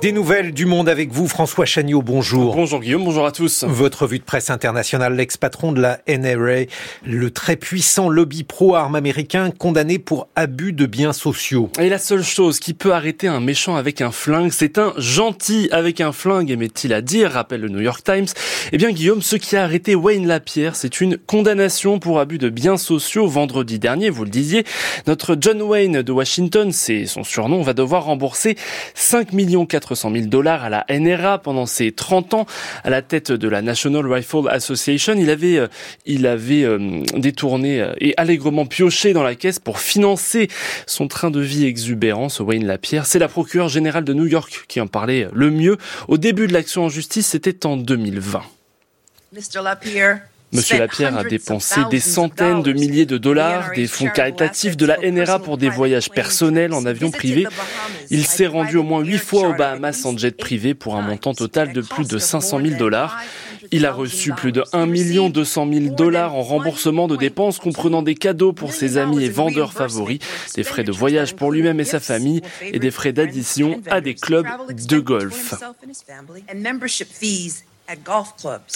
Des nouvelles du monde avec vous, François Chagnot, bonjour. Bonjour Guillaume, bonjour à tous. Votre vue de presse internationale, l'ex-patron de la NRA, le très puissant lobby pro-armes américain condamné pour abus de biens sociaux. Et la seule chose qui peut arrêter un méchant avec un flingue, c'est un gentil avec un flingue, aimait-il à dire, rappelle le New York Times. Eh bien Guillaume, ce qui a arrêté Wayne Lapierre, c'est une condamnation pour abus de biens sociaux vendredi dernier, vous le disiez. Notre John Wayne de Washington, c'est son surnom, va devoir rembourser 5 millions 4 400 000 dollars à la NRA pendant ses 30 ans à la tête de la National Rifle Association. Il avait, euh, il avait euh, détourné euh, et allègrement pioché dans la caisse pour financer son train de vie exubérant, ce Wayne Lapierre. C'est la procureure générale de New York qui en parlait le mieux. Au début de l'action en justice, c'était en 2020. Mr. Lapierre Monsieur Lapierre a dépensé des centaines de milliers de dollars des fonds caritatifs de la NRA pour des voyages personnels en avion privé. Il s'est rendu au moins huit fois aux Bahamas en jet privé pour un montant total de plus de 500 000 dollars. Il a reçu plus de 1 200 000 dollars en remboursement de dépenses comprenant des cadeaux pour ses amis et vendeurs favoris, des frais de voyage pour lui-même et sa famille et des frais d'addition à des clubs de golf.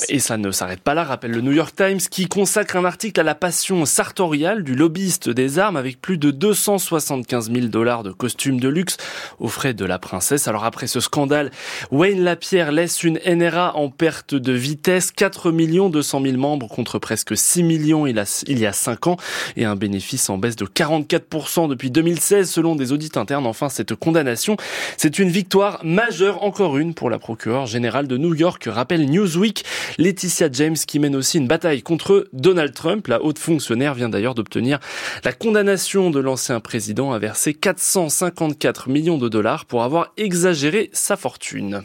Et ça ne s'arrête pas là, rappelle le New York Times, qui consacre un article à la passion sartoriale du lobbyiste des armes avec plus de 275 000 dollars de costumes de luxe aux frais de la princesse. Alors après ce scandale, Wayne Lapierre laisse une NRA en perte de vitesse, 4 millions 200 000 membres contre presque 6 millions il, il y a 5 ans et un bénéfice en baisse de 44% depuis 2016 selon des audits internes. Enfin, cette condamnation, c'est une victoire majeure, encore une, pour la procureure générale de New York, rappelle Newsweek. Laetitia James qui mène aussi une bataille contre Donald Trump. La haute fonctionnaire vient d'ailleurs d'obtenir la condamnation de l'ancien président à verser 454 millions de dollars pour avoir exagéré sa fortune.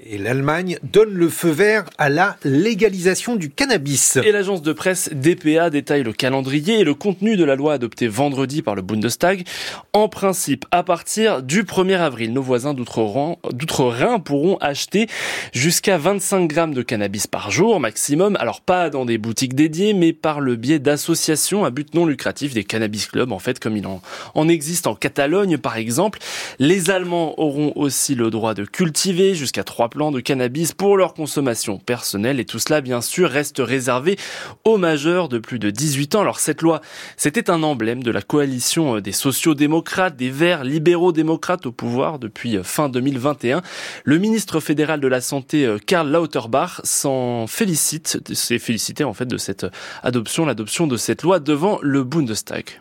Et l'Allemagne donne le feu vert à la légalisation du cannabis. Et l'agence de presse DPA détaille le calendrier et le contenu de la loi adoptée vendredi par le Bundestag. En principe, à partir du 1er avril, nos voisins d'outre-Rhin pourront acheter jusqu'à 25 grammes de cannabis par jour maximum. Alors pas dans des boutiques dédiées, mais par le biais d'associations à but non lucratif, des cannabis clubs en fait, comme il en, en existe en Catalogne par exemple. Les Allemands auront aussi le droit de cultiver jusqu'à 3 plants de cannabis pour leur consommation personnelle et tout cela bien sûr reste réservé aux majeurs de plus de 18 ans. Alors cette loi, c'était un emblème de la coalition euh, des sociaux-démocrates, des verts libéraux-démocrates au pouvoir depuis euh, fin 2021. Le ministre fédéral de la Santé euh, Karl Lauterbach s'en félicite, s'est félicité en fait de cette adoption, l'adoption de cette loi devant le Bundestag.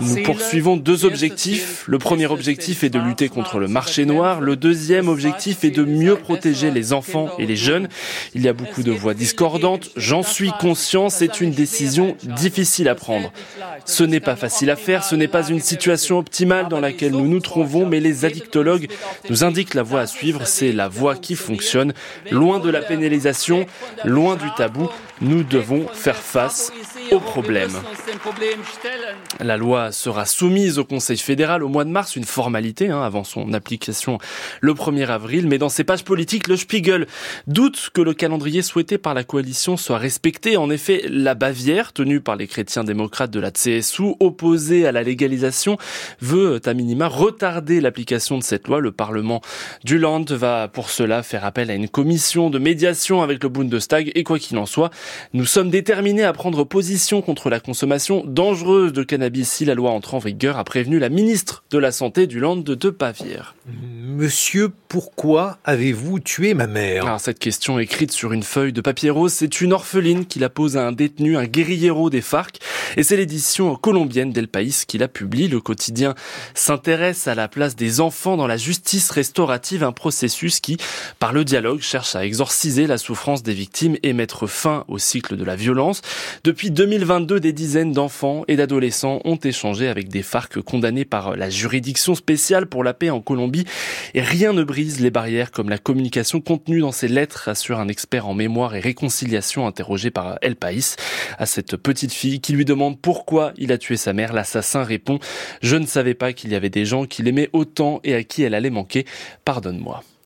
Nous poursuivons deux objectifs. Le premier objectif est de lutter contre le marché noir. Le deuxième objectif est de mieux protéger les enfants et les jeunes. Il y a beaucoup de voix discordantes. J'en suis conscient. C'est une décision difficile à prendre. Ce n'est pas facile à faire. Ce n'est pas une situation optimale dans laquelle nous nous trouvons, mais les addictologues nous indiquent la voie à suivre. C'est la voie qui fonctionne. Loin de la pénalisation, loin du tabou, nous devons faire face aux problèmes. La loi sera soumise au Conseil fédéral au mois de mars, une formalité hein, avant son application le 1er avril. Mais dans ses pages politiques, le Spiegel doute que le calendrier souhaité par la coalition soit respecté. En effet, la Bavière, tenue par les chrétiens démocrates de la CSU, opposée à la légalisation, veut à minima retarder l'application de cette loi. Le Parlement du Land va pour cela faire appel à une commission de médiation avec le Bundestag. Et quoi qu'il en soit, nous sommes déterminés à prendre position contre la consommation dangereuse de cannabis si la loi entre en vigueur, a prévenu la ministre de la Santé du Land de Bavière. Monsieur, pourquoi avez-vous tué ma mère? Alors, Cette question écrite sur une feuille de papier rose, c'est une orpheline qui la pose à un détenu, un guérillero des FARC. Et c'est l'édition colombienne d'El País qui la publie. Le quotidien s'intéresse à la place des enfants dans la justice restaurative, un processus qui, par le dialogue, cherche à exorciser la souffrance des victimes et mettre fin au cycle de la violence. Depuis 2022, des dizaines d'enfants et d'adolescents ont échangé avec des FARC condamnés par la juridiction spéciale pour la paix en Colombie. Et rien ne brise les barrières comme la communication contenue dans ces lettres, assure un expert en mémoire et réconciliation interrogé par El País. À cette petite fille qui lui demande pourquoi il a tué sa mère, l'assassin répond « Je ne savais pas qu'il y avait des gens qui l'aimaient autant et à qui elle allait manquer. Pardonne-moi ».